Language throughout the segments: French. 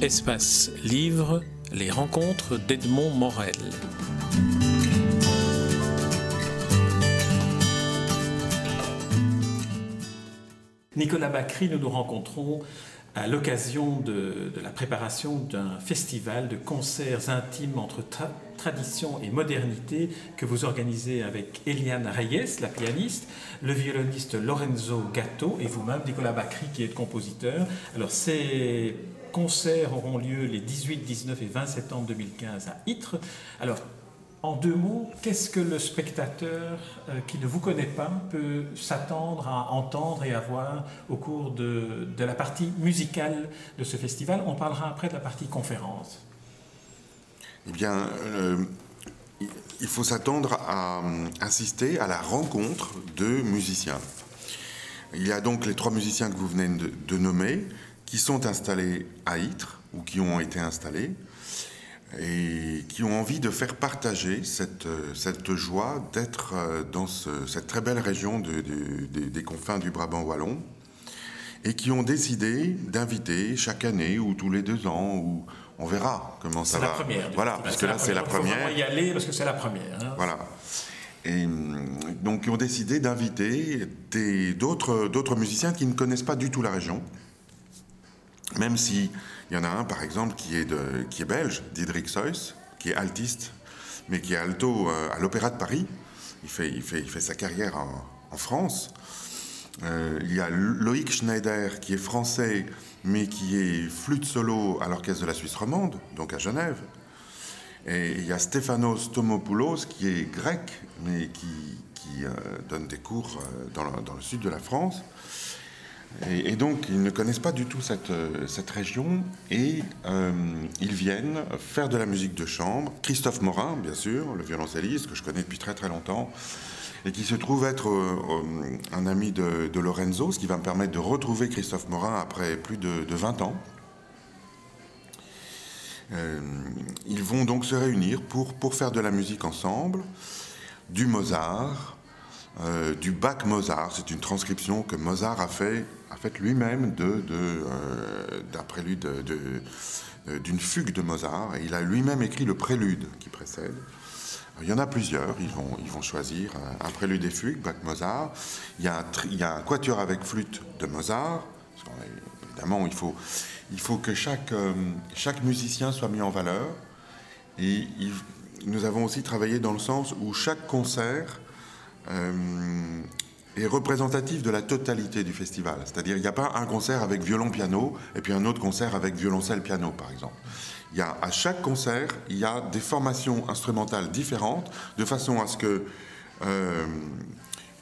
Espace Livre, les rencontres d'Edmond Morel. Nicolas Bacry, nous nous rencontrons à l'occasion de, la préparation d'un festival de concerts intimes entre tradition et modernité que vous organisez avec Eliane Reyes, la pianiste, le violoniste Lorenzo Gatto et vous-même, Nicolas Bacry, qui est compositeur. Alors, ces concerts auront lieu les 18, 19 et 20 septembre 2015 à Ytre. Alors, en deux mots, qu'est-ce que le spectateur euh, qui ne vous connaît pas peut s'attendre à entendre et à voir au cours de, la partie musicale de ce festival? On parlera après de la partie conférence. Eh bien, euh, il faut s'attendre à euh, assister à la rencontre de musiciens. Il y a donc les trois musiciens que vous venez de, nommer qui sont installés à Ytre ou qui ont été installés et qui ont envie de faire partager cette, cette joie d'être euh, dans cette très belle région des confins du Brabant wallon et qui ont décidé d'inviter chaque année ou tous les deux ans ou on verra comment ça va. C'est la première. Voilà, parce que là c'est la première. On va y aller parce que c'est la première. Hein. Voilà. Et donc ils ont décidé d'inviter d'autres musiciens qui ne connaissent pas du tout la région, même si il y en a un, par exemple, qui est, qui est belge, Diederik Seuss, qui est altiste, mais qui est alto euh, à l'Opéra de Paris. Il fait, il fait, il fait sa carrière en, France. Euh, il y a Loïc Schneider, qui est français, mais qui est flûte solo à l'Orchestre de la Suisse romande, donc à Genève. Et il y a Stéphanos Tomopoulos, qui est grec, mais qui, qui euh, donne des cours dans dans, le, sud de la France. Et, donc, ils ne connaissent pas du tout cette, cette région et euh, ils viennent faire de la musique de chambre. Christophe Morin, bien sûr, le violoncelliste que je connais depuis très très longtemps et qui se trouve être euh, euh, un ami de, Lorenzo, ce qui va me permettre de retrouver Christophe Morin après plus de, 20 ans. ils vont donc se réunir pour, pour faire de la musique ensemble, du Mozart, du Bach Mozart. C'est une transcription que Mozart a fait a fait lui-même euh, d'un prélude de, d'une fugue de Mozart. Il a lui-même écrit le prélude qui précède. Il y en a plusieurs, ils vont, choisir un prélude et fugue, Bach Mozart. Il y, a un, un quatuor avec flûte de Mozart. évidemment, il faut, que chaque, euh, musicien soit mis en valeur. Et nous avons aussi travaillé dans le sens où chaque concert euh, est représentatif de la totalité du festival. C'est-à-dire, il n'y a pas un concert avec violon-piano et puis un autre concert avec violoncelle-piano, par exemple. Il y a, à chaque concert, il y a des formations instrumentales différentes, de façon à ce que euh,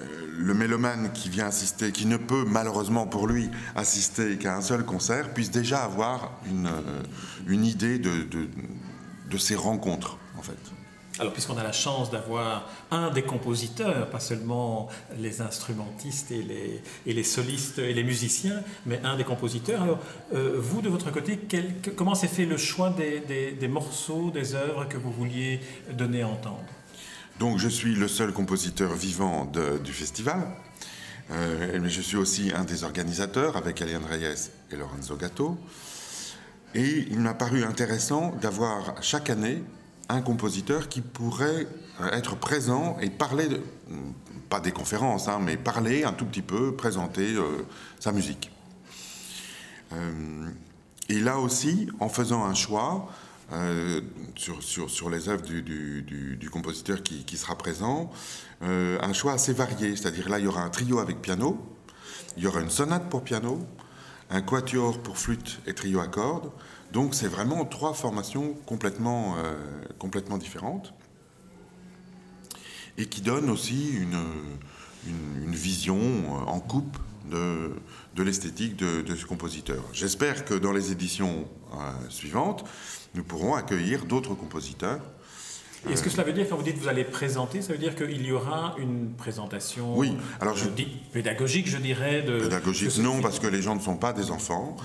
euh, le mélomane qui vient assister, qui ne peut malheureusement pour lui assister qu'à un seul concert, puisse déjà avoir une, euh, une idée de, de, de ces rencontres, en fait. Alors, puisqu'on a la chance d'avoir un des compositeurs, pas seulement les instrumentistes et les, et les solistes et les musiciens, mais un des compositeurs, alors, euh, vous, de votre côté, comment s'est fait le choix des, des, morceaux, des œuvres que vous vouliez donner à entendre? Donc, je suis le seul compositeur vivant du festival. Euh, mais je suis aussi un des organisateurs avec Eliane Reyes et Lorenzo Gatto. Et il m'a paru intéressant d'avoir chaque année un compositeur qui pourrait euh, être présent et parler, de, pas des conférences, hein, mais parler un tout petit peu, présenter euh, sa musique. Euh, et là aussi, en faisant un choix sur, les œuvres du, du, compositeur qui, qui, sera présent, un choix assez varié, c'est-à-dire là, il y aura un trio avec piano, il y aura une sonate pour piano, un quatuor pour flûte et trio à cordes, donc c'est vraiment trois formations complètement, euh, complètement différentes et qui donnent aussi une, vision euh, en coupe de, de l'esthétique de, ce compositeur. J'espère que dans les éditions euh, suivantes, nous pourrons accueillir d'autres compositeurs est-ce que cela veut dire, quand vous dites que vous allez présenter, ça veut dire qu'il y aura une présentation oui, alors je, pédagogique, je dirais de, Pédagogique, non, parce que les gens ne sont pas des enfants,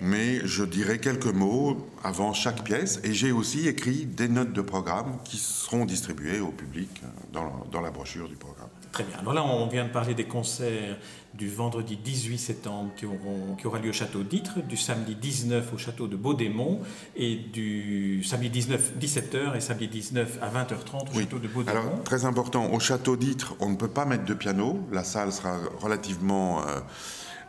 mais je dirai quelques mots avant chaque pièce, et j'ai aussi écrit des notes de programme qui seront distribuées au public dans la, dans la brochure du programme. Très bien. Alors là, on vient de parler des concerts du vendredi 18 septembre qui, auront, qui aura lieu au château d'Ytre, du samedi 19 au château de Baudémont et du samedi 19 17h et samedi 19 à 20h30 au château de Baudémont. Alors, très important, au château d'Ytre, on ne peut pas mettre de piano. La salle sera relativement. Euh,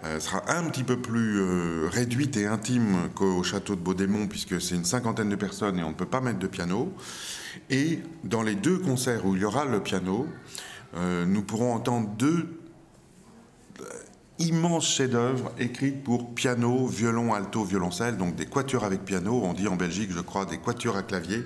euh, sera un petit peu plus euh, réduite et intime qu'au château de Baudémont, puisque c'est une cinquantaine de personnes et on ne peut pas mettre de piano. Et dans les deux concerts où il y aura le piano, nous pourrons entendre deux immenses chefs-d'œuvre écrits pour piano, violon, alto, violoncelle, donc des quatuors avec piano. On dit en Belgique, je crois, des quatuors à clavier.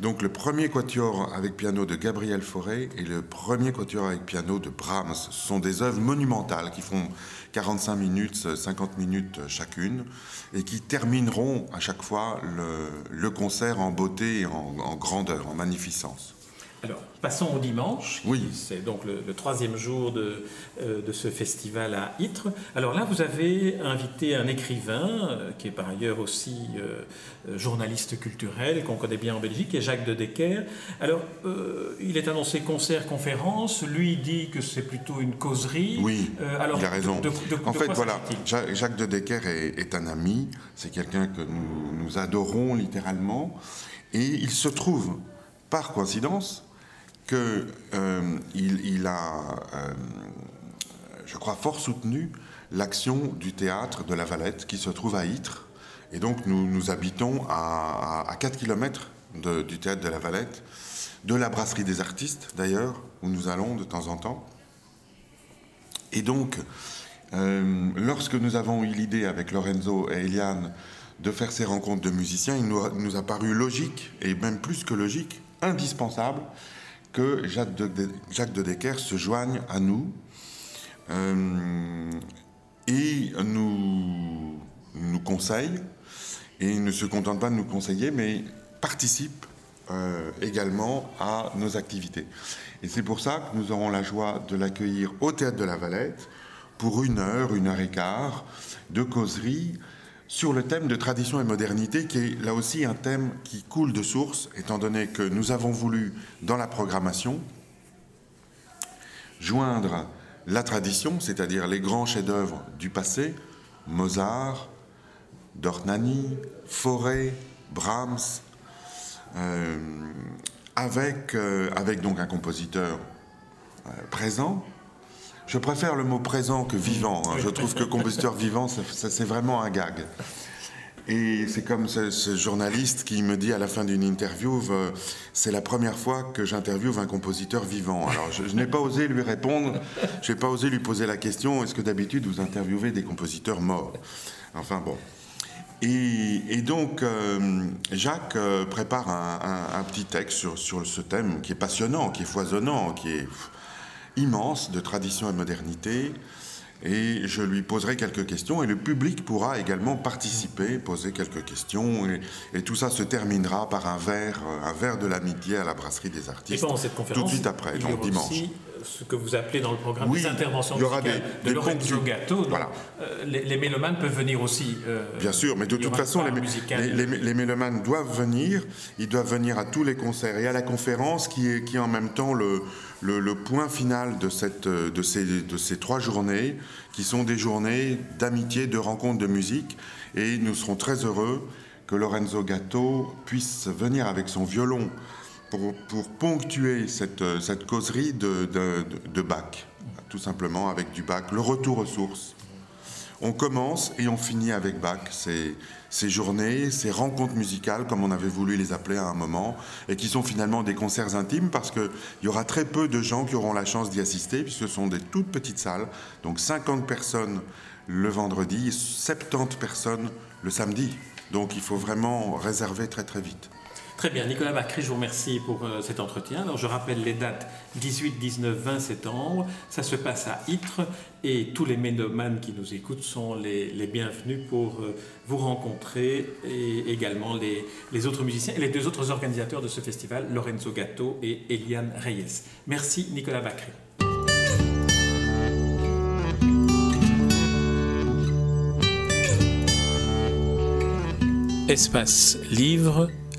Donc le premier quatuor avec piano de Gabriel Fauré et le premier quatuor avec piano de Brahms ce sont des œuvres monumentales qui font 45 minutes, 50 minutes chacune et qui termineront à chaque fois le, concert en beauté en grandeur, en magnificence. Alors, passons au dimanche. Oui. C'est donc le, troisième jour de, euh, de, ce festival à Ytre. Alors là, vous avez invité un écrivain, euh, qui est par ailleurs aussi euh, journaliste culturel, qu'on connaît bien en Belgique, qui est Jacques de Decker. Alors, il est annoncé concert-conférence. Lui dit que c'est plutôt une causerie. Oui, alors, il a raison. en fait, voilà, Jacques de Decker est, est un ami. C'est quelqu'un que nous, nous adorons littéralement. Et il se trouve, par coïncidence, qu'il euh, a, euh, je crois, fort soutenu l'action du théâtre de la Valette qui se trouve à Ytre. Et donc nous, habitons à, à 4 km du théâtre de la Valette, de la brasserie des artistes d'ailleurs, où nous allons de temps en temps. Et donc, euh, lorsque nous avons eu l'idée avec Lorenzo et Eliane de faire ces rencontres de musiciens, il nous a paru logique, et même plus que logique, indispensable, que Jacques de, Jacques de Decker se joigne à nous euh, et nous, nous conseille. Et il ne se contente pas de nous conseiller, mais participe euh, également à nos activités. Et c'est pour ça que nous aurons la joie de l'accueillir au Théâtre de la Valette pour une heure, une heure et quart de causerie sur le thème de tradition et modernité, qui est là aussi un thème qui coule de source, étant donné que nous avons voulu, dans la programmation, joindre la tradition, c'est-à-dire les grands chefs-d'œuvre du passé, Mozart, Dornani, Fauré, Brahms, euh, avec, euh, avec donc un compositeur euh, présent, je préfère le mot présent que vivant. Hein. Je trouve que compositeur vivant, ça, c'est vraiment un gag. Et c'est comme ce, journaliste qui me dit à la fin d'une interview, euh, c'est la première fois que j'interviewe un compositeur vivant. Alors je, n'ai pas osé lui répondre, je n'ai pas osé lui poser la question, est-ce que d'habitude vous interviewez des compositeurs morts? Enfin bon. Et, donc euh, Jacques euh, prépare un, petit texte sur, sur ce thème qui est passionnant, qui est foisonnant, qui est immense de tradition et modernité. Et je lui poserai quelques questions et le public pourra également participer, poser quelques questions et, tout ça se terminera par un verre, un verre de l'amitié à la brasserie des artistes. Et pendant cette conférence, tout de suite après, donc dimanche ce que vous appelez dans le programme des interventions il y aura des, de Lorenzo. Voilà. Euh, les, mélomanes peuvent venir aussi. Euh, Bien sûr, mais de toute façon, les, les, mélomanes doivent venir. Ils doivent venir à tous les concerts et à la conférence qui est, qui est en même temps le, le, point final de, cette, de, ces, trois journées, qui sont des journées d'amitié, de rencontres, de musique. Et nous serons très heureux que Lorenzo Gatto puisse venir avec son violon pour, ponctuer cette, cette causerie de, de, bac, tout simplement avec du bac, le retour aux sources. On commence et on finit avec bac ces, ces journées, ces rencontres musicales, comme on avait voulu les appeler à un moment, et qui sont finalement des concerts intimes parce qu'il y aura très peu de gens qui auront la chance d'y assister, puisque ce sont des toutes petites salles, donc 50 personnes le vendredi, 70 personnes le samedi. Donc il faut vraiment réserver très très vite. Très bien, Nicolas Bacry, je vous remercie pour euh, cet entretien. Alors je rappelle les dates 18, 19, 20 septembre. Ça se passe à Ytre et tous les ménomanes qui nous écoutent sont les, bienvenus pour euh, vous rencontrer et également les, autres musiciens et les deux autres organisateurs de ce festival, Lorenzo Gatto et Eliane Reyes. Merci Nicolas Bacry. Espace Livre